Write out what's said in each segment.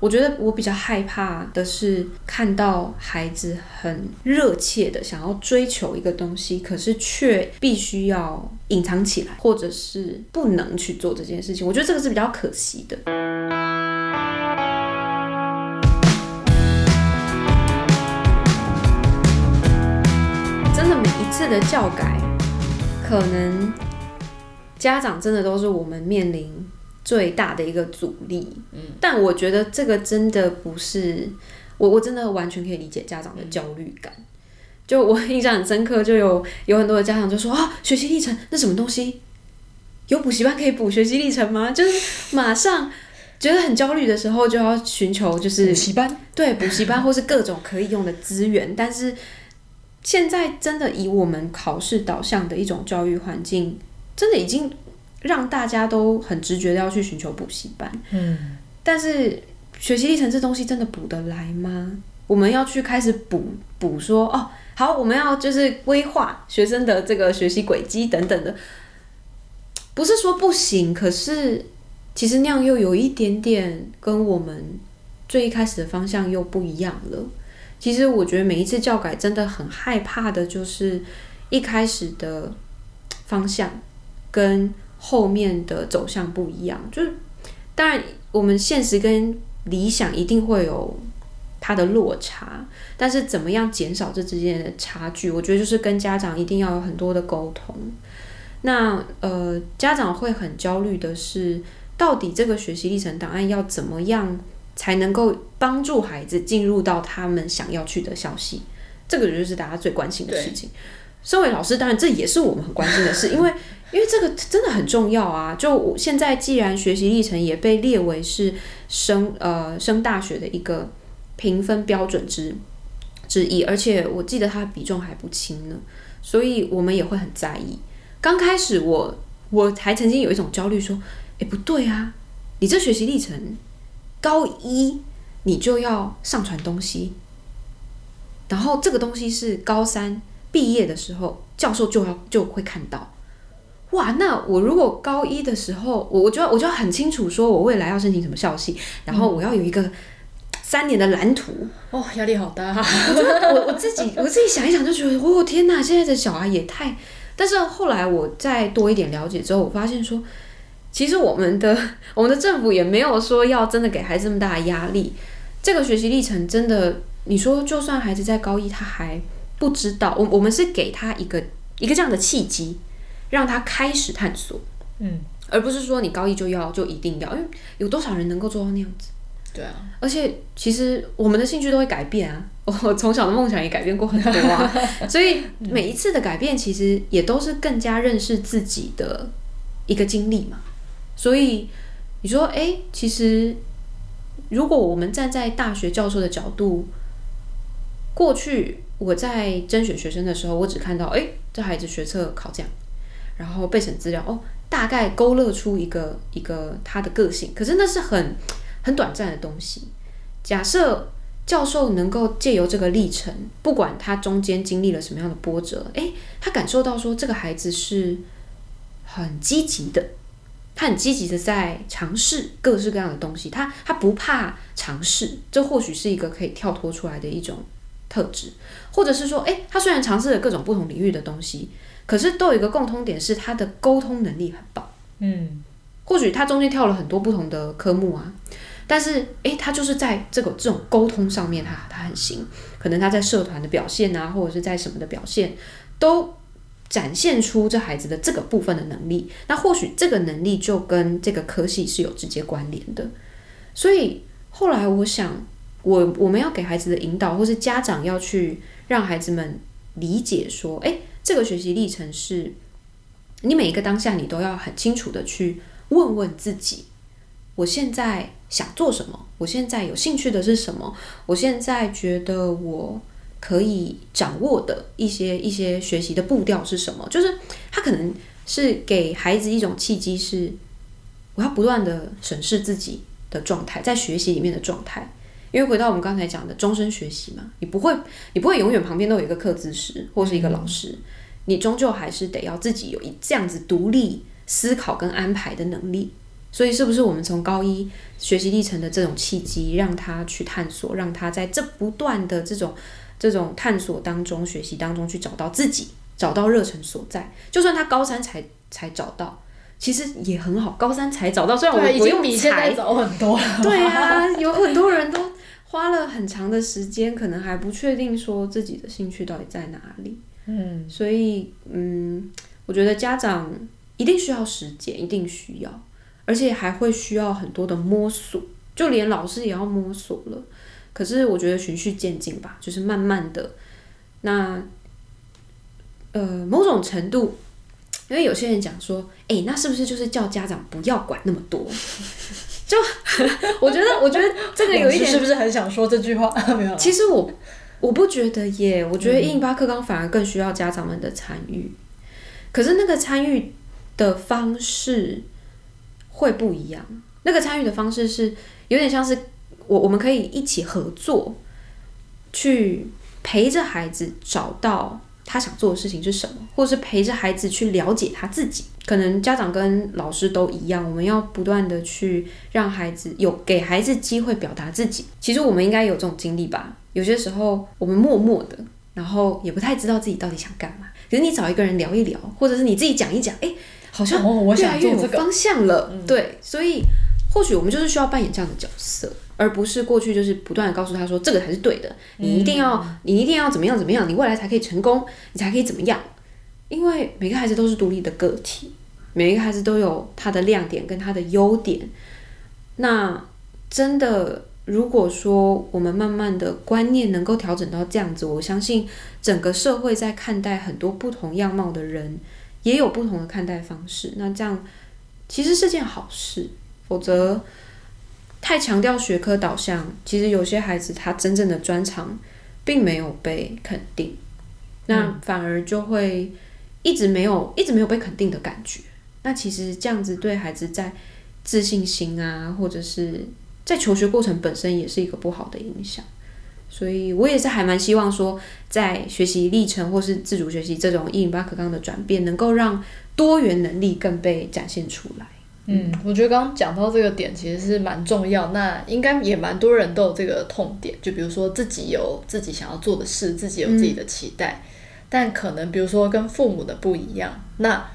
我觉得我比较害怕的是看到孩子很热切的想要追求一个东西，可是却必须要隐藏起来，或者是不能去做这件事情。我觉得这个是比较可惜的。真的每一次的教改，可能家长真的都是我们面临最大的一个阻力，嗯，但我觉得这个真的不是我，我真的完全可以理解家长的焦虑感。就我印象很深刻，就有有很多的家长就说啊，学习历程那什么东西？有补习班可以补学习历程吗？就是马上觉得很焦虑的时候，就要寻求就是补习班，对，补习班或是各种可以用的资源。但是现在真的以我们考试导向的一种教育环境，真的已经。让大家都很直觉的要去寻求补习班，嗯，但是学习历程这东西真的补得来吗？我们要去开始补补说哦，好，我们要就是规划学生的这个学习轨迹等等的，不是说不行，可是其实那样又有一点点跟我们最一开始的方向又不一样了。其实我觉得每一次教改真的很害怕的就是一开始的方向跟。后面的走向不一样，就是当然，我们现实跟理想一定会有它的落差，但是怎么样减少这之间的差距？我觉得就是跟家长一定要有很多的沟通。那呃，家长会很焦虑的是，到底这个学习历程档案要怎么样才能够帮助孩子进入到他们想要去的消息？这个就是大家最关心的事情。身为老师，当然这也是我们很关心的事，因为。因为这个真的很重要啊！就我现在，既然学习历程也被列为是升呃升大学的一个评分标准之之一，而且我记得它比重还不轻呢，所以我们也会很在意。刚开始我我还曾经有一种焦虑，说：“哎，不对啊，你这学习历程高一你就要上传东西，然后这个东西是高三毕业的时候教授就要就会看到。”哇，那我如果高一的时候，我我就要我就要很清楚，说我未来要申请什么校系，然后我要有一个三年的蓝图。哦，压力好大啊！我觉得我我自己我自己想一想就觉得，哦天哪，现在的小孩也太……但是后来我再多一点了解之后，我发现说，其实我们的我们的政府也没有说要真的给孩子这么大的压力。这个学习历程真的，你说就算孩子在高一他还不知道，我我们是给他一个一个这样的契机。让他开始探索，嗯，而不是说你高一就要就一定要，因为有多少人能够做到那样子？对啊，而且其实我们的兴趣都会改变啊，我从小的梦想也改变过很多啊，所以每一次的改变其实也都是更加认识自己的一个经历嘛。所以你说，哎，其实如果我们站在大学教授的角度，过去我在甄选学生的时候，我只看到，哎，这孩子学测考这样。然后备审资料哦，大概勾勒出一个一个他的个性，可是那是很很短暂的东西。假设教授能够借由这个历程，不管他中间经历了什么样的波折，诶，他感受到说这个孩子是很积极的，他很积极的在尝试各式各样的东西，他他不怕尝试，这或许是一个可以跳脱出来的一种特质，或者是说，诶，他虽然尝试了各种不同领域的东西。可是都有一个共通点，是他的沟通能力很棒。嗯，或许他中间跳了很多不同的科目啊，但是诶，他就是在这个这种沟通上面，他他很行。可能他在社团的表现啊，或者是在什么的表现，都展现出这孩子的这个部分的能力。那或许这个能力就跟这个科系是有直接关联的。所以后来我想，我我们要给孩子的引导，或是家长要去让孩子们理解说，诶。这个学习历程是，你每一个当下，你都要很清楚的去问问自己：我现在想做什么？我现在有兴趣的是什么？我现在觉得我可以掌握的一些一些学习的步调是什么？就是他可能是给孩子一种契机，是我要不断的审视自己的状态，在学习里面的状态。因为回到我们刚才讲的终身学习嘛，你不会，你不会永远旁边都有一个课咨师或是一个老师。你终究还是得要自己有一这样子独立思考跟安排的能力。所以是不是我们从高一学习历程的这种契机，让他去探索，让他在这不断的这种这种探索当中、学习当中去找到自己，找到热忱所在。就算他高三才才找到，其实也很好。高三才找到，虽然我不用比现在早很多了。对啊，有很多人都花了很长的时间，可能还不确定说自己的兴趣到底在哪里。嗯，所以嗯，我觉得家长一定需要时间，一定需要。而且还会需要很多的摸索，就连老师也要摸索了。可是我觉得循序渐进吧，就是慢慢的。那呃，某种程度，因为有些人讲说，哎、欸，那是不是就是叫家长不要管那么多？就我觉得，我觉得这个有一点，是不是很想说这句话？没有。其实我我不觉得耶，我觉得一零八课纲反而更需要家长们的参与。可是那个参与的方式。会不一样，那个参与的方式是有点像是我我们可以一起合作，去陪着孩子找到他想做的事情是什么，或者是陪着孩子去了解他自己。可能家长跟老师都一样，我们要不断的去让孩子有给孩子机会表达自己。其实我们应该有这种经历吧？有些时候我们默默的，然后也不太知道自己到底想干嘛。可是你找一个人聊一聊，或者是你自己讲一讲，哎。好像越来越有方向了，对，所以或许我们就是需要扮演这样的角色，而不是过去就是不断的告诉他说这个才是对的，你一定要，嗯、你一定要怎么样怎么样，你未来才可以成功，你才可以怎么样？因为每个孩子都是独立的个体，每一个孩子都有他的亮点跟他的优点。那真的，如果说我们慢慢的观念能够调整到这样子，我相信整个社会在看待很多不同样貌的人。也有不同的看待方式，那这样其实是件好事。否则太强调学科导向，其实有些孩子他真正的专长并没有被肯定，那反而就会一直没有一直没有被肯定的感觉。那其实这样子对孩子在自信心啊，或者是在求学过程本身也是一个不好的影响。所以我也是还蛮希望说，在学习历程或是自主学习这种一零八课纲的转变，能够让多元能力更被展现出来。嗯，我觉得刚刚讲到这个点其实是蛮重要，那应该也蛮多人都有这个痛点，就比如说自己有自己想要做的事，自己有自己的期待，嗯、但可能比如说跟父母的不一样，那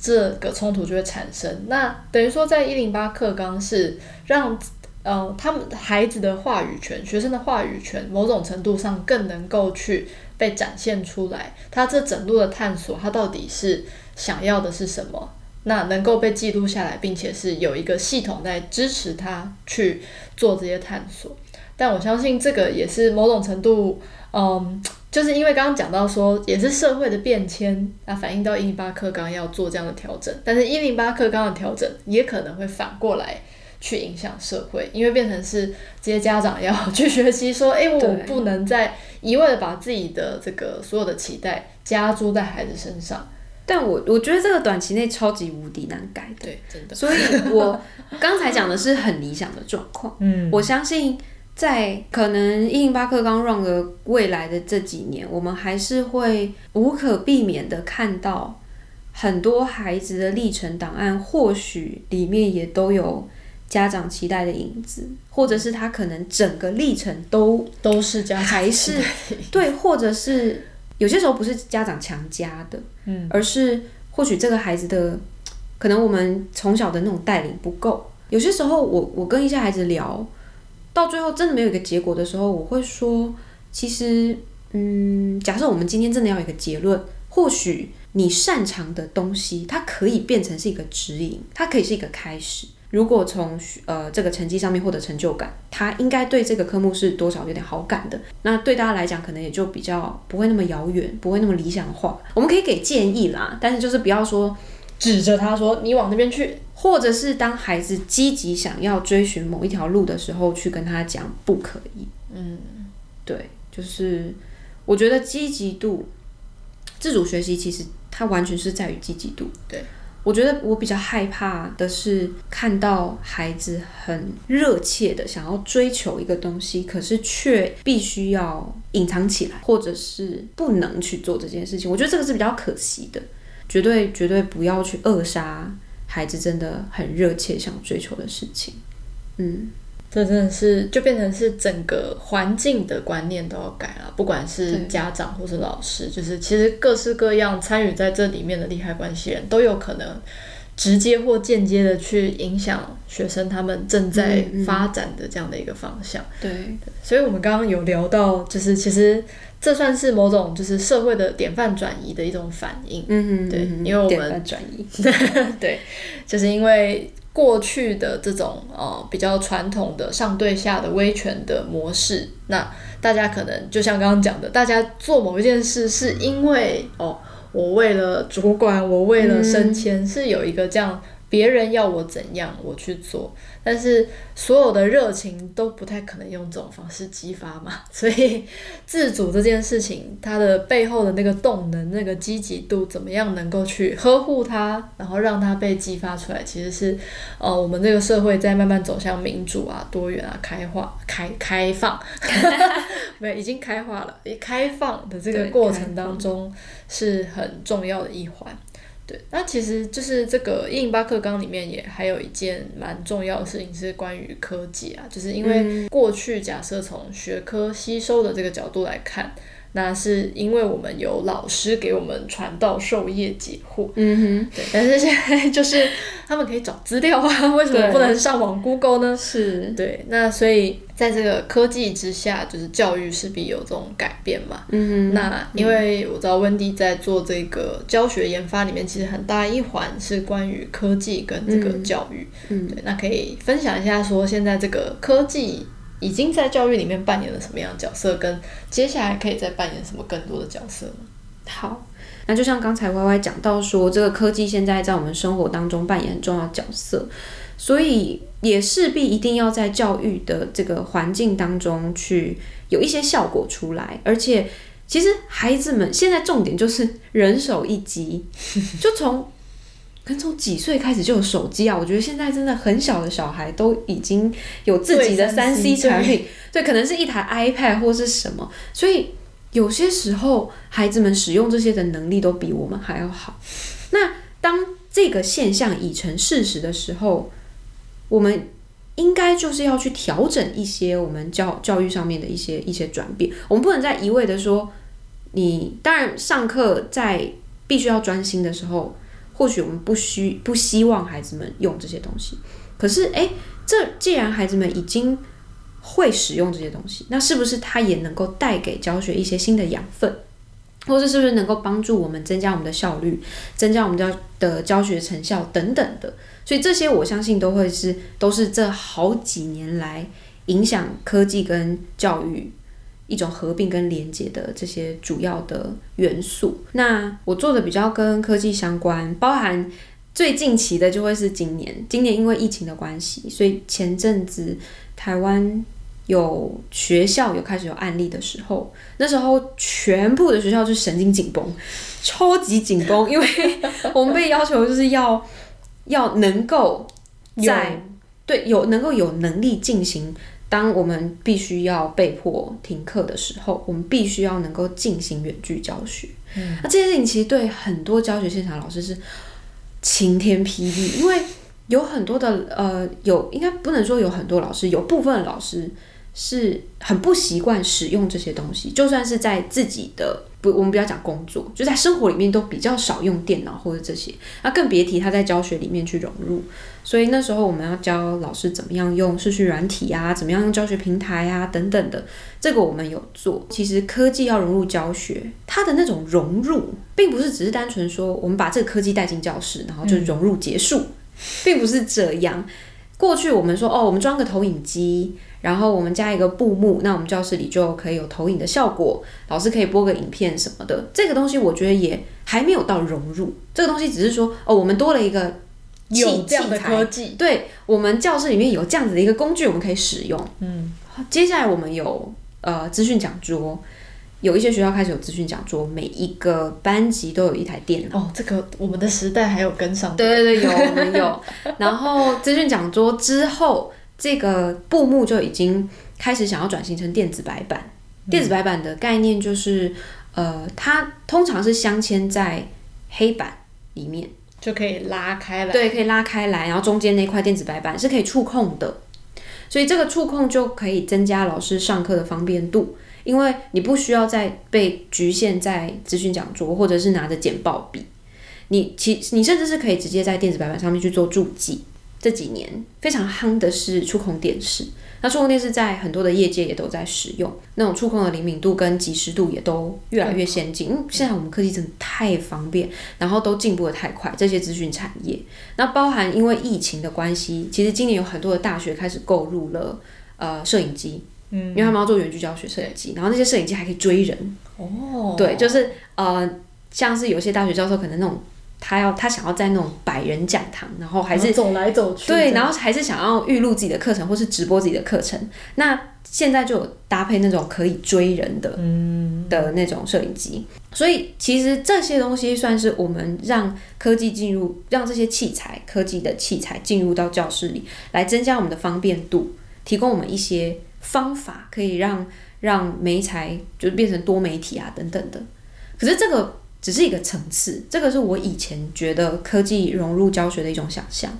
这个冲突就会产生。那等于说在一零八课纲是让。呃，他们孩子的话语权、学生的话语权，某种程度上更能够去被展现出来。他这整路的探索，他到底是想要的是什么？那能够被记录下来，并且是有一个系统在支持他去做这些探索。但我相信这个也是某种程度，嗯，就是因为刚刚讲到说，也是社会的变迁，那反映到一零八课纲要做这样的调整。但是，一零八课纲的调整也可能会反过来。去影响社会，因为变成是这些家长要去学习说，哎，我不能再一味的把自己的这个所有的期待加诸在孩子身上。但我我觉得这个短期内超级无敌难改的，对，真的。所以我刚才讲的是很理想的状况。嗯，我相信在可能一零八课纲 run 的未来的这几年，我们还是会无可避免的看到很多孩子的历程档案，或许里面也都有。家长期待的影子，或者是他可能整个历程都都是这样还是对，或者是有些时候不是家长强加的，嗯，而是或许这个孩子的可能我们从小的那种带领不够。有些时候我我跟一些孩子聊，到最后真的没有一个结果的时候，我会说，其实嗯，假设我们今天真的要有一个结论，或许你擅长的东西，它可以变成是一个指引，它可以是一个开始。如果从呃这个成绩上面获得成就感，他应该对这个科目是多少有点好感的。那对大家来讲，可能也就比较不会那么遥远，不会那么理想化。我们可以给建议啦，但是就是不要说指着他说你往那边去，或者是当孩子积极想要追寻某一条路的时候，去跟他讲不可以。嗯，对，就是我觉得积极度，自主学习其实它完全是在于积极度。对。我觉得我比较害怕的是看到孩子很热切的想要追求一个东西，可是却必须要隐藏起来，或者是不能去做这件事情。我觉得这个是比较可惜的，绝对绝对不要去扼杀孩子真的很热切想追求的事情。嗯，这真的是就变成是整个环境的观念都要改了，不管是家长或是老师，就是其实各式各样参与在这里面的利害关系人都有可能直接或间接的去影响学生他们正在发展的这样的一个方向。对，所以我们刚刚有聊到，就是其实这算是某种就是社会的典范转移的一种反应。嗯嗯，对，因为我们转移，对，就是因为。过去的这种呃比较传统的上对下的威权的模式，那大家可能就像刚刚讲的，大家做某一件事是因为哦，我为了主管，我为了升迁，嗯、是有一个这样。别人要我怎样，我去做。但是所有的热情都不太可能用这种方式激发嘛。所以自主这件事情，它的背后的那个动能、那个积极度，怎么样能够去呵护它，然后让它被激发出来，其实是呃，我们这个社会在慢慢走向民主啊、多元啊、开化、开 开放，没有已经开化了，开放的这个过程当中是很重要的一环。对，那其实就是这个一零八课纲里面也还有一件蛮重要的事情是关于科技啊，就是因为过去假设从学科吸收的这个角度来看。那是因为我们有老师给我们传道授业解惑，嗯哼，对。但是现在就是 他们可以找资料啊，为什么不能上网 Google 呢？是，对。那所以在这个科技之下，就是教育势必有这种改变嘛。嗯哼。那因为我知道温迪在做这个教学研发里面，其实很大一环是关于科技跟这个教育。嗯。对，那可以分享一下说现在这个科技。已经在教育里面扮演了什么样的角色？跟接下来可以再扮演什么更多的角色呢？好，那就像刚才 Y Y 讲到说，这个科技现在在我们生活当中扮演很重要的角色，所以也势必一定要在教育的这个环境当中去有一些效果出来。而且，其实孩子们现在重点就是人手一机，就从。可能从几岁开始就有手机啊？我觉得现在真的很小的小孩都已经有自己的三 C 产品，对，可能是一台 iPad 或是什么。所以有些时候孩子们使用这些的能力都比我们还要好。那当这个现象已成事实的时候，我们应该就是要去调整一些我们教教育上面的一些一些转变。我们不能再一味的说，你当然上课在必须要专心的时候。或许我们不需不希望孩子们用这些东西，可是诶，这既然孩子们已经会使用这些东西，那是不是它也能够带给教学一些新的养分，或者是不是能够帮助我们增加我们的效率，增加我们教的教学成效等等的？所以这些我相信都会是都是这好几年来影响科技跟教育。一种合并跟连接的这些主要的元素。那我做的比较跟科技相关，包含最近期的就会是今年。今年因为疫情的关系，所以前阵子台湾有学校有开始有案例的时候，那时候全部的学校就神经紧绷，超级紧绷，因为我们被要求就是要要能够在对有能够有能力进行。当我们必须要被迫停课的时候，我们必须要能够进行远距教学。嗯，那这件事情其实对很多教学现场老师是晴天霹雳，因为有很多的呃，有应该不能说有很多老师，有部分老师是很不习惯使用这些东西，就算是在自己的。不，我们不要讲工作，就在生活里面都比较少用电脑或者这些，那更别提他在教学里面去融入。所以那时候我们要教老师怎么样用视讯软体啊，怎么样用教学平台啊等等的，这个我们有做。其实科技要融入教学，它的那种融入，并不是只是单纯说我们把这个科技带进教室，然后就融入结束，嗯、并不是这样。过去我们说哦，我们装个投影机。然后我们加一个布幕，那我们教室里就可以有投影的效果，老师可以播个影片什么的。这个东西我觉得也还没有到融入，这个东西只是说哦，我们多了一个有这样的科技，对，我们教室里面有这样子的一个工具，我们可以使用。嗯，接下来我们有呃资讯讲桌，有一些学校开始有资讯讲桌，每一个班级都有一台电脑。哦，这个我们的时代还有跟上。对对对，有我们有。然后资讯讲桌之后。这个布幕就已经开始想要转型成电子白板。电子白板的概念就是，呃，它通常是镶嵌在黑板里面，就可以拉开来。对，可以拉开来，然后中间那块电子白板是可以触控的，所以这个触控就可以增加老师上课的方便度，因为你不需要再被局限在资讯讲桌或者是拿着简报笔，你其你甚至是可以直接在电子白板上面去做注记。这几年非常夯的是触控电视。那触控电视在很多的业界也都在使用，那种触控的灵敏度跟及时度也都越来越先进。因为现在我们科技真的太方便，然后都进步的太快。这些资讯产业，那包含因为疫情的关系，其实今年有很多的大学开始购入了呃摄影机，嗯，因为他们要做远距教学摄影机，然后那些摄影机还可以追人。哦，对，就是呃，像是有些大学教授可能那种。他要他想要在那种百人讲堂，然后还是走来走去，对，然后还是想要预录自己的课程或是直播自己的课程。那现在就有搭配那种可以追人的，嗯，的那种摄影机。所以其实这些东西算是我们让科技进入，让这些器材、科技的器材进入到教室里，来增加我们的方便度，提供我们一些方法，可以让让媒材就是变成多媒体啊等等的。可是这个。只是一个层次，这个是我以前觉得科技融入教学的一种想象。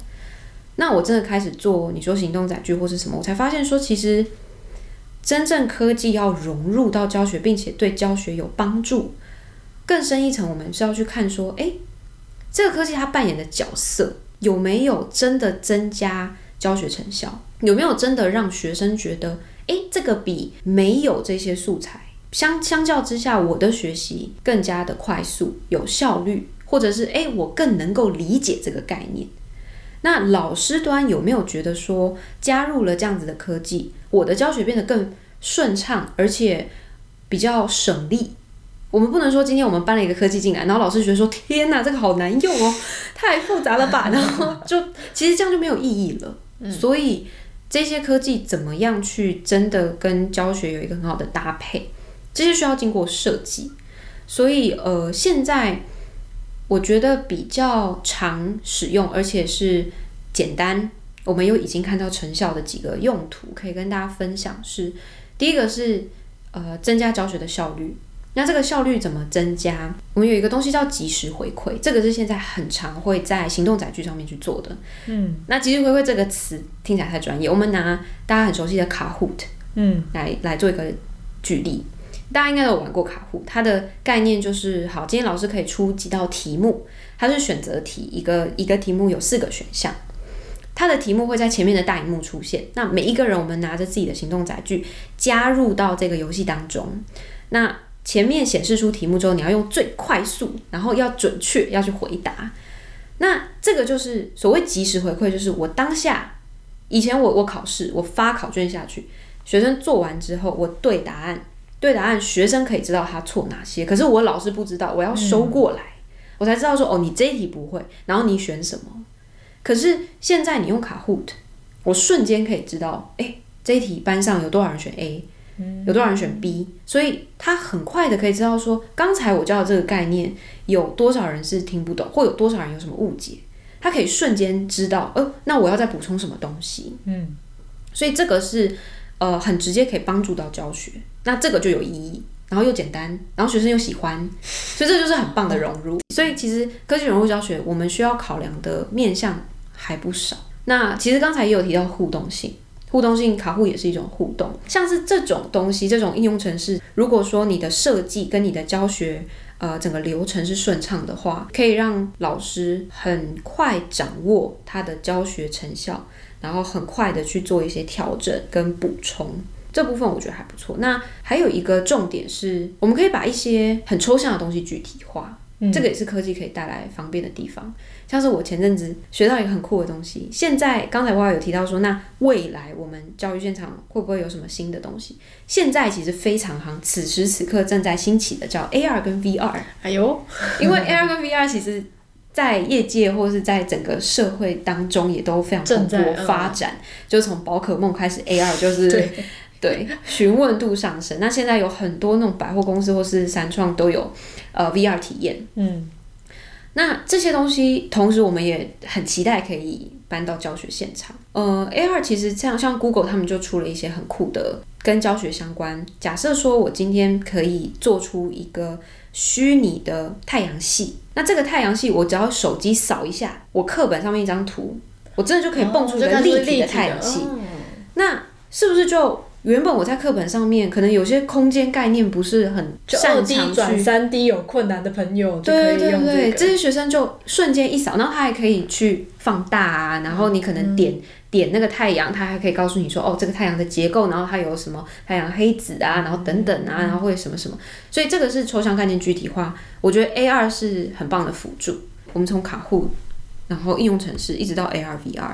那我真的开始做，你说行动载具或是什么，我才发现说，其实真正科技要融入到教学，并且对教学有帮助，更深一层，我们是要去看说，诶，这个科技它扮演的角色有没有真的增加教学成效？有没有真的让学生觉得，诶，这个比没有这些素材。相相较之下，我的学习更加的快速、有效率，或者是诶，我更能够理解这个概念。那老师端有没有觉得说，加入了这样子的科技，我的教学变得更顺畅，而且比较省力？我们不能说今天我们搬了一个科技进来，然后老师觉得说，天哪，这个好难用哦，太复杂了吧？然后就其实这样就没有意义了。嗯。所以这些科技怎么样去真的跟教学有一个很好的搭配？这些需要经过设计，所以呃，现在我觉得比较常使用，而且是简单，我们又已经看到成效的几个用途，可以跟大家分享是。是第一个是呃，增加教学的效率。那这个效率怎么增加？我们有一个东西叫及时回馈，这个是现在很常会在行动载具上面去做的。嗯，那及时回馈这个词听起来太专业，我们拿大家很熟悉的 Kahoot，嗯，来来做一个举例。大家应该都有玩过卡户，它的概念就是：好，今天老师可以出几道题目，它是选择题，一个一个题目有四个选项，它的题目会在前面的大荧幕出现。那每一个人，我们拿着自己的行动载具加入到这个游戏当中。那前面显示出题目之后，你要用最快速，然后要准确，要去回答。那这个就是所谓即时回馈，就是我当下，以前我我考试，我发考卷下去，学生做完之后，我对答案。对答案，学生可以知道他错哪些，可是我老师不知道，我要收过来，嗯、我才知道说哦，你这一题不会，然后你选什么？可是现在你用 Kahoot，我瞬间可以知道，哎，这一题班上有多少人选 A，有多少人选 B，所以他很快的可以知道说，刚才我教的这个概念有多少人是听不懂，或有多少人有什么误解，他可以瞬间知道，哦，那我要再补充什么东西？嗯，所以这个是呃很直接可以帮助到教学。那这个就有意义，然后又简单，然后学生又喜欢，所以这就是很棒的融入。所以其实科技融入教学，我们需要考量的面向还不少。那其实刚才也有提到互动性，互动性卡户也是一种互动，像是这种东西，这种应用程式，如果说你的设计跟你的教学，呃，整个流程是顺畅的话，可以让老师很快掌握他的教学成效，然后很快的去做一些调整跟补充。这部分我觉得还不错。那还有一个重点是，我们可以把一些很抽象的东西具体化，嗯、这个也是科技可以带来方便的地方。像是我前阵子学到一个很酷的东西，现在刚才我有提到说，那未来我们教育现场会不会有什么新的东西？现在其实非常夯，此时此刻正在兴起的叫 AR 跟 VR。哎呦，因为 AR 跟 VR 其实在业界或是在整个社会当中也都非常蓬勃发展，嗯、就从宝可梦开始，AR 就是。对，询问度上升。那现在有很多那种百货公司或是三创都有呃 VR 体验。嗯，那这些东西，同时我们也很期待可以搬到教学现场。呃，AR 其实像像 Google 他们就出了一些很酷的跟教学相关。假设说我今天可以做出一个虚拟的太阳系，那这个太阳系我只要手机扫一下，我课本上面一张图，我真的就可以蹦出一个立体的太阳系。哦，那是不是就？原本我在课本上面，可能有些空间概念不是很擅长去转三 D 有困难的朋友，对对对，这些学生就瞬间一扫，然后他还可以去放大啊，然后你可能点、嗯、点那个太阳，他还可以告诉你说，哦，这个太阳的结构，然后它有什么太阳黑子啊，然后等等啊，然后会什么什么，所以这个是抽象概念具体化，我觉得 AR 是很棒的辅助。我们从卡户，然后应用程式，一直到 AR VR。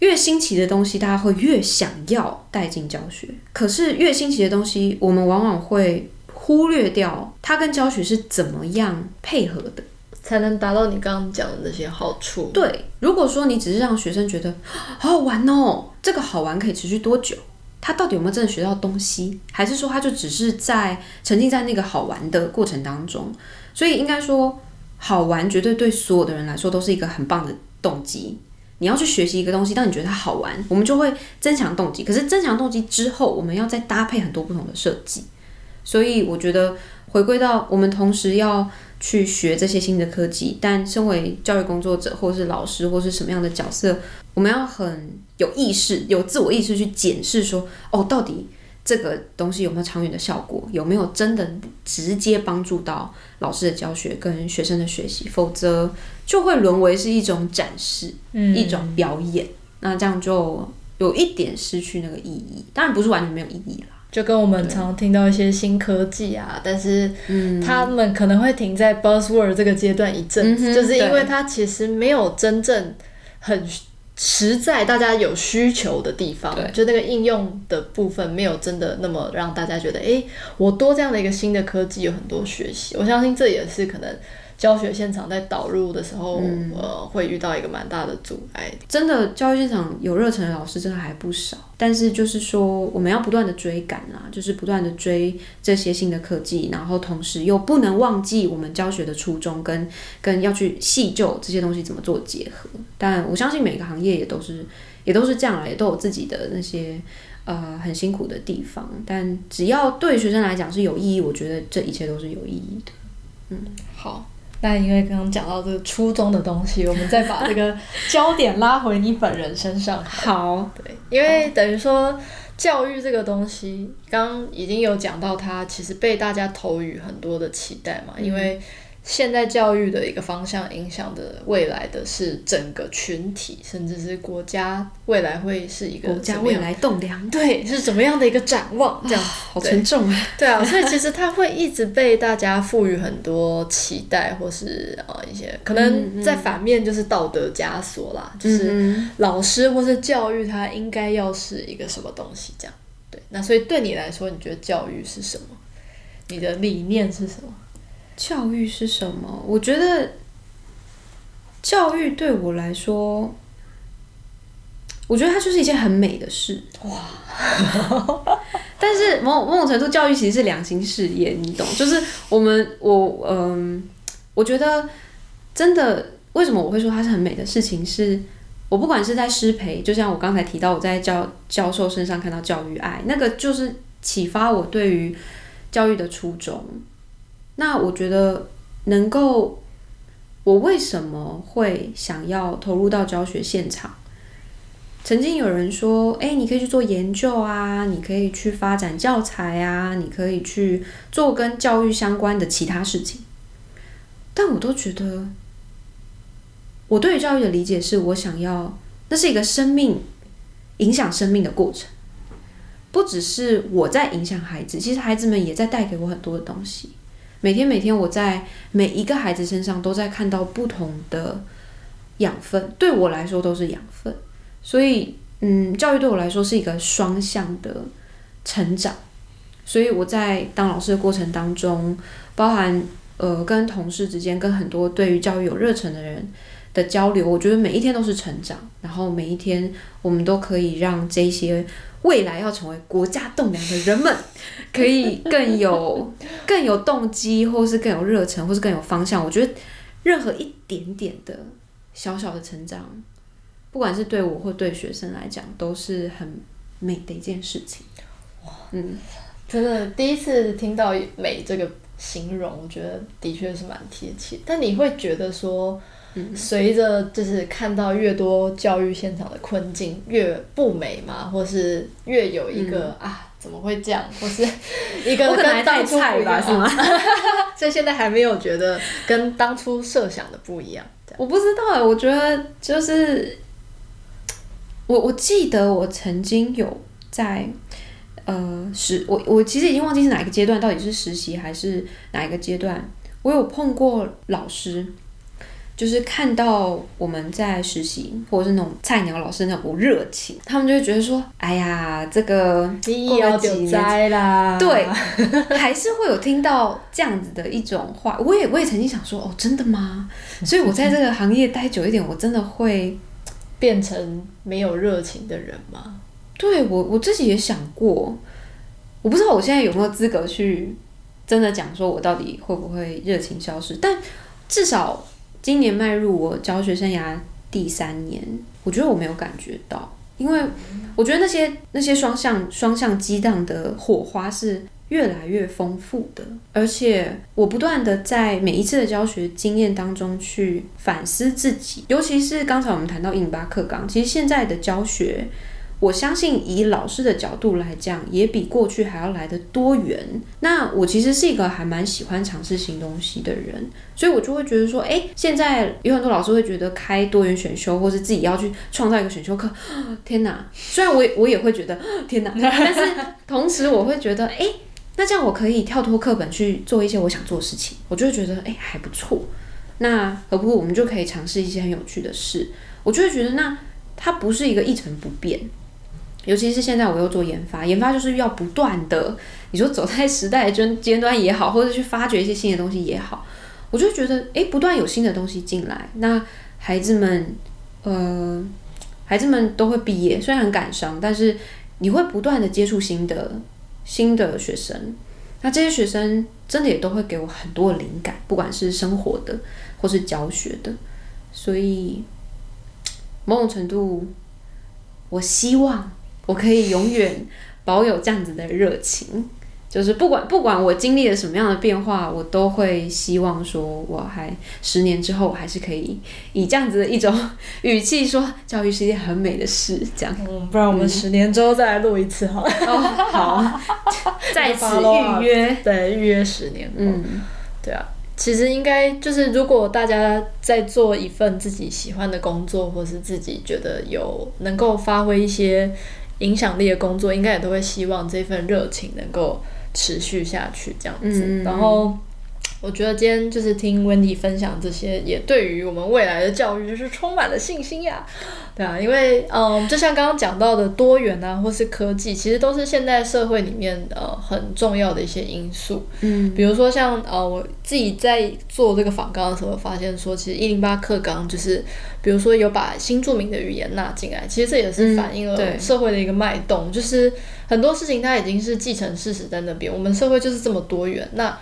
越新奇的东西，大家会越想要带进教学。可是越新奇的东西，我们往往会忽略掉它跟教学是怎么样配合的，才能达到你刚刚讲的那些好处。对，如果说你只是让学生觉得好好玩哦，这个好玩可以持续多久？他到底有没有真的学到东西？还是说他就只是在沉浸在那个好玩的过程当中？所以应该说，好玩绝对对所有的人来说都是一个很棒的动机。你要去学习一个东西，当你觉得它好玩，我们就会增强动机。可是增强动机之后，我们要再搭配很多不同的设计。所以我觉得回归到我们同时要去学这些新的科技，但身为教育工作者或是老师或是什么样的角色，我们要很有意识、有自我意识去检视说，哦，到底。这个东西有没有长远的效果？有没有真的直接帮助到老师的教学跟学生的学习？否则就会沦为是一种展示，嗯、一种表演。那这样就有一点失去那个意义。当然不是完全没有意义啦。就跟我们常听到一些新科技啊，但是他们可能会停在 buzzword 这个阶段一阵子，嗯、就是因为它其实没有真正很。实在大家有需求的地方，就那个应用的部分没有真的那么让大家觉得，诶，我多这样的一个新的科技有很多学习。我相信这也是可能。教学现场在导入的时候，嗯、呃，会遇到一个蛮大的阻碍。真的，教育现场有热忱的老师真的还不少，但是就是说，我们要不断的追赶啊，就是不断的追这些新的科技，然后同时又不能忘记我们教学的初衷跟，跟跟要去细究这些东西怎么做结合。但我相信每个行业也都是也都是这样啊，也都有自己的那些呃很辛苦的地方。但只要对学生来讲是有意义，我觉得这一切都是有意义的。嗯，好。那因为刚刚讲到这个初中的东西，我们再把这个焦点拉回你本人身上。好，对，因为等于说教育这个东西，刚刚已经有讲到，它其实被大家投予很多的期待嘛，因为。现在教育的一个方向，影响的未来的是整个群体，甚至是国家未来会是一个国家未来栋梁，对，是怎么样的一个展望？这样、哦、好沉重啊！对啊，所以其实它会一直被大家赋予很多期待，或是呃一些可能在反面就是道德枷锁啦，嗯、就是老师或是教育它应该要是一个什么东西？这样对。那所以对你来说，你觉得教育是什么？你的理念是什么？教育是什么？我觉得教育对我来说，我觉得它就是一件很美的事。哇！但是某某种程度，教育其实是良心事业，你懂？就是我们我嗯，我觉得真的，为什么我会说它是很美的事情？是我不管是在师培，就像我刚才提到，我在教教授身上看到教育爱，那个就是启发我对于教育的初衷。那我觉得能够，我为什么会想要投入到教学现场？曾经有人说：“哎，你可以去做研究啊，你可以去发展教材啊，你可以去做跟教育相关的其他事情。”但我都觉得，我对于教育的理解是我想要，那是一个生命影响生命的过程，不只是我在影响孩子，其实孩子们也在带给我很多的东西。每天每天，我在每一个孩子身上都在看到不同的养分，对我来说都是养分。所以，嗯，教育对我来说是一个双向的成长。所以我在当老师的过程当中，包含呃跟同事之间，跟很多对于教育有热忱的人的交流，我觉得每一天都是成长。然后每一天，我们都可以让这些。未来要成为国家栋梁的人们，可以更有 更有动机，或是更有热忱，或是更有方向。我觉得任何一点点的小小的成长，不管是对我或对学生来讲，都是很美的一件事情。哇，嗯，真的第一次听到美这个形容，我觉得的确是蛮贴切。但你会觉得说，随着就是看到越多教育现场的困境越不美嘛？或是越有一个、嗯、啊？怎么会这样？或是 一个跟当初不一样是吗？所以现在还没有觉得跟当初设想的不一样。我不知道哎，我觉得就是我我记得我曾经有在呃实我我其实已经忘记是哪一个阶段，到底是实习还是哪一个阶段，我有碰过老师。就是看到我们在实习，或者是那种菜鸟老师那种热情，他们就会觉得说：“哎呀，这个过了几年啦。”对，还是会有听到这样子的一种话。我也我也曾经想说：“哦，真的吗？”所以，我在这个行业待久一点，我真的会变成没有热情的人吗？对，我我自己也想过，我不知道我现在有没有资格去真的讲说我到底会不会热情消失，但至少。今年迈入我教学生涯第三年，我觉得我没有感觉到，因为我觉得那些那些双向双向激荡的火花是越来越丰富的，而且我不断的在每一次的教学经验当中去反思自己，尤其是刚才我们谈到一零八课纲，其实现在的教学。我相信以老师的角度来讲，也比过去还要来得多元。那我其实是一个还蛮喜欢尝试新东西的人，所以我就会觉得说，诶，现在有很多老师会觉得开多元选修，或是自己要去创造一个选修课，天哪！虽然我也我也会觉得 天哪，但是同时我会觉得，诶，那这样我可以跳脱课本去做一些我想做的事情，我就会觉得，诶，还不错。那何不我们就可以尝试一些很有趣的事？我就会觉得，那它不是一个一成不变。尤其是现在，我又做研发，研发就是要不断的，你说走在时代的尖尖端也好，或者去发掘一些新的东西也好，我就觉得，诶，不断有新的东西进来，那孩子们，呃，孩子们都会毕业，虽然很感伤，但是你会不断的接触新的新的学生，那这些学生真的也都会给我很多灵感，不管是生活的或是教学的，所以某种程度，我希望。我可以永远保有这样子的热情，就是不管不管我经历了什么样的变化，我都会希望说，我还十年之后还是可以以这样子的一种 语气说，教育是一件很美的事，这样。嗯，不然我们十年之后再来录一次好了。哦，好，再次预约，对，预约十年。嗯，对啊。其实应该就是，如果大家在做一份自己喜欢的工作，或是自己觉得有能够发挥一些。影响力的工作，应该也都会希望这份热情能够持续下去，这样子。嗯、然后，我觉得今天就是听 Wendy 分享这些，也对于我们未来的教育就是充满了信心呀。对啊，因为嗯，就像刚刚讲到的多元啊，或是科技，其实都是现代社会里面呃很重要的一些因素。嗯，比如说像呃我自己在做这个访纲的时候，发现说，其实一零八课纲就是，比如说有把新著名的语言纳进来，其实这也是反映了社会的一个脉动，嗯、就是很多事情它已经是既成事实在那边，我们社会就是这么多元。那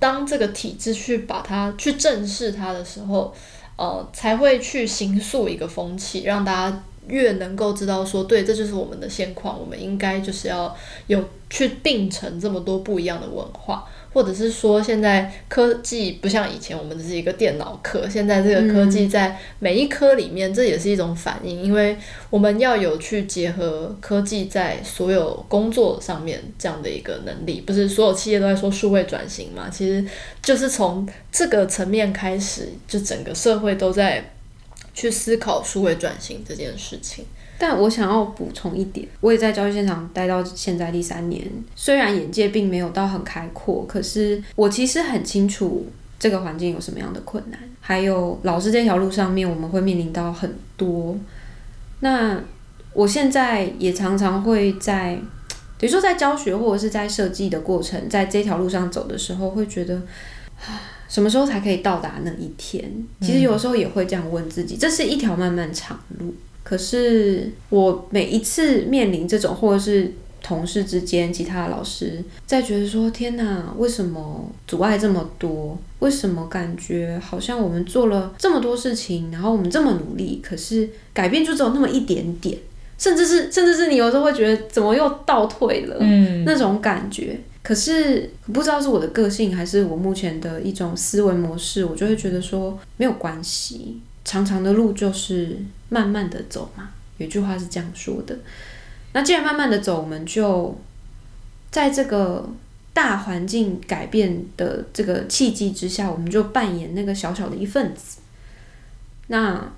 当这个体制去把它去正视它的时候。呃，才会去形塑一个风气，让大家越能够知道说，对，这就是我们的现况，我们应该就是要有去并成这么多不一样的文化。或者是说，现在科技不像以前，我们只是一个电脑课。现在这个科技在每一科里面，这也是一种反应，因为我们要有去结合科技在所有工作上面这样的一个能力。不是所有企业都在说数位转型嘛？其实就是从这个层面开始，就整个社会都在去思考数位转型这件事情。但我想要补充一点，我也在教育现场待到现在第三年，虽然眼界并没有到很开阔，可是我其实很清楚这个环境有什么样的困难，还有老师这条路上面我们会面临到很多。那我现在也常常会在，比如说在教学或者是在设计的过程，在这条路上走的时候，会觉得什么时候才可以到达那一天？其实有时候也会这样问自己，这是一条漫漫长路。可是我每一次面临这种，或者是同事之间，其他的老师在觉得说：“天哪，为什么阻碍这么多？为什么感觉好像我们做了这么多事情，然后我们这么努力，可是改变就只有那么一点点，甚至是甚至是你有时候会觉得怎么又倒退了，嗯，那种感觉。可是不知道是我的个性还是我目前的一种思维模式，我就会觉得说没有关系，长长的路就是慢慢的走嘛。有句话是这样说的。”那既然慢慢的走，我们就在这个大环境改变的这个契机之下，我们就扮演那个小小的一份子。那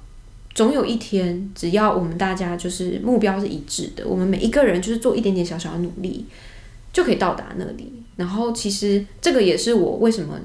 总有一天，只要我们大家就是目标是一致的，我们每一个人就是做一点点小小的努力，就可以到达那里。然后，其实这个也是我为什么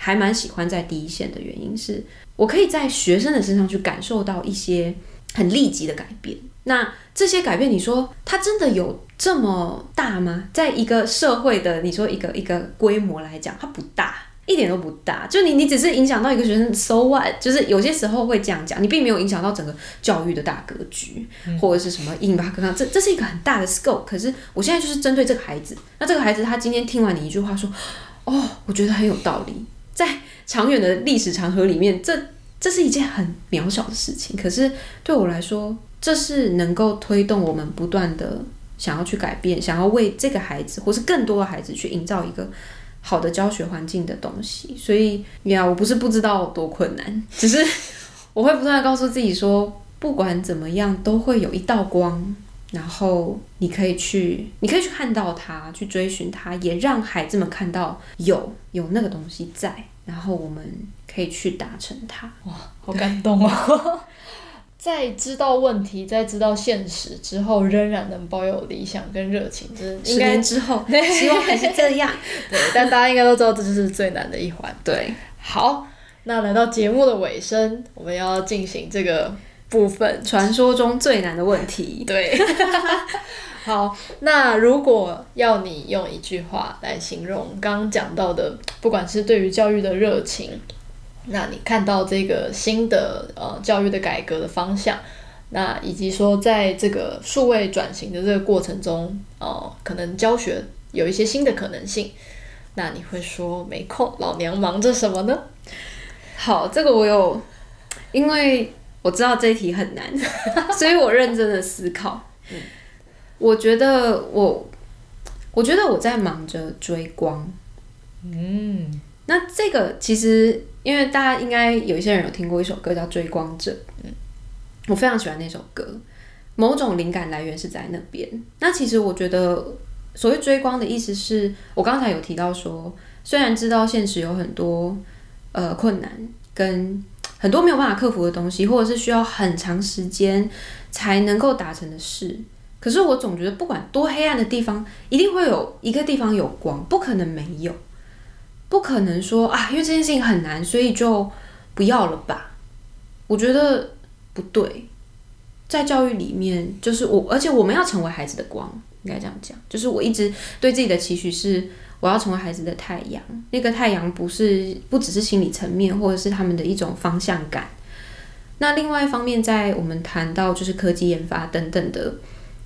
还蛮喜欢在第一线的原因，是我可以在学生的身上去感受到一些很立即的改变。那这些改变，你说它真的有这么大吗？在一个社会的你说一个一个规模来讲，它不大，一点都不大。就你你只是影响到一个学生，so what？就是有些时候会这样讲，你并没有影响到整个教育的大格局，嗯、或者是什么印巴克刚这这是一个很大的 scope。可是我现在就是针对这个孩子，那这个孩子他今天听完你一句话说，哦，我觉得很有道理，在长远的历史长河里面，这这是一件很渺小的事情。可是对我来说，这是能够推动我们不断的想要去改变，想要为这个孩子或是更多的孩子去营造一个好的教学环境的东西。所以呀，我不是不知道多困难，只是我会不断的告诉自己说，不管怎么样，都会有一道光，然后你可以去，你可以去看到它，去追寻它，也让孩子们看到有有那个东西在，然后我们可以去达成它。哇，好感动哦！在知道问题，在知道现实之后，仍然能保有理想跟热情，就是应该之后 希望还是这样。对，但大家应该都知道，这就是最难的一环。对，好，那来到节目的尾声，我们要进行这个部分，传说中最难的问题。对，好，那如果要你用一句话来形容刚刚讲到的，不管是对于教育的热情。那你看到这个新的呃教育的改革的方向，那以及说在这个数位转型的这个过程中，哦、呃，可能教学有一些新的可能性，那你会说没空，老娘忙着什么呢？好，这个我有，因为我知道这一题很难，所以我认真的思考。嗯，我觉得我，我觉得我在忙着追光。嗯，那这个其实。因为大家应该有一些人有听过一首歌叫《追光者》，嗯，我非常喜欢那首歌，某种灵感来源是在那边。那其实我觉得，所谓追光的意思是，我刚才有提到说，虽然知道现实有很多呃困难，跟很多没有办法克服的东西，或者是需要很长时间才能够达成的事，可是我总觉得，不管多黑暗的地方，一定会有一个地方有光，不可能没有。不可能说啊，因为这件事情很难，所以就不要了吧？我觉得不对，在教育里面，就是我，而且我们要成为孩子的光，应该这样讲。就是我一直对自己的期许是，我要成为孩子的太阳。那个太阳不是不只是心理层面，或者是他们的一种方向感。那另外一方面，在我们谈到就是科技研发等等的。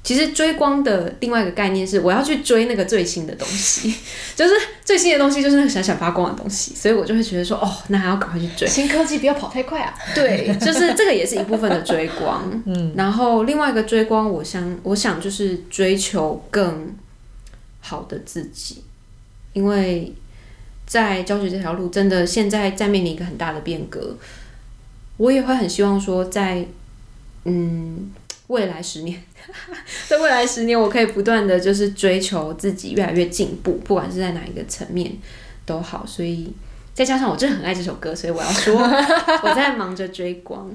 其实追光的另外一个概念是，我要去追那个最新的东西，就是最新的东西就是那个闪闪发光的东西，所以我就会觉得说，哦，那还要赶快去追新科技，不要跑太快啊。对，就是这个也是一部分的追光。嗯，然后另外一个追光，我想，我想就是追求更好的自己，因为在教学这条路，真的现在在面临一个很大的变革，我也会很希望说在，嗯未来十年。在未来十年，我可以不断的就是追求自己越来越进步，不管是在哪一个层面都好。所以再加上我真的很爱这首歌，所以我要说 我在忙着追光。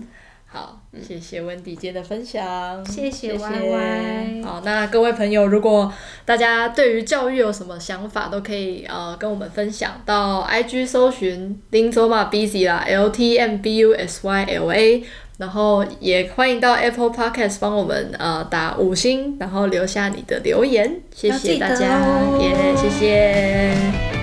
好，谢谢温迪姐的分享，谢谢 Y Y。好，那各位朋友，如果大家对于教育有什么想法，都可以呃跟我们分享到 I G 搜寻林佐玛 busy 啦，L T M B U S Y L A。然后也欢迎到 Apple Podcast 帮我们呃打五星，然后留下你的留言，谢谢大家，耶，谢谢。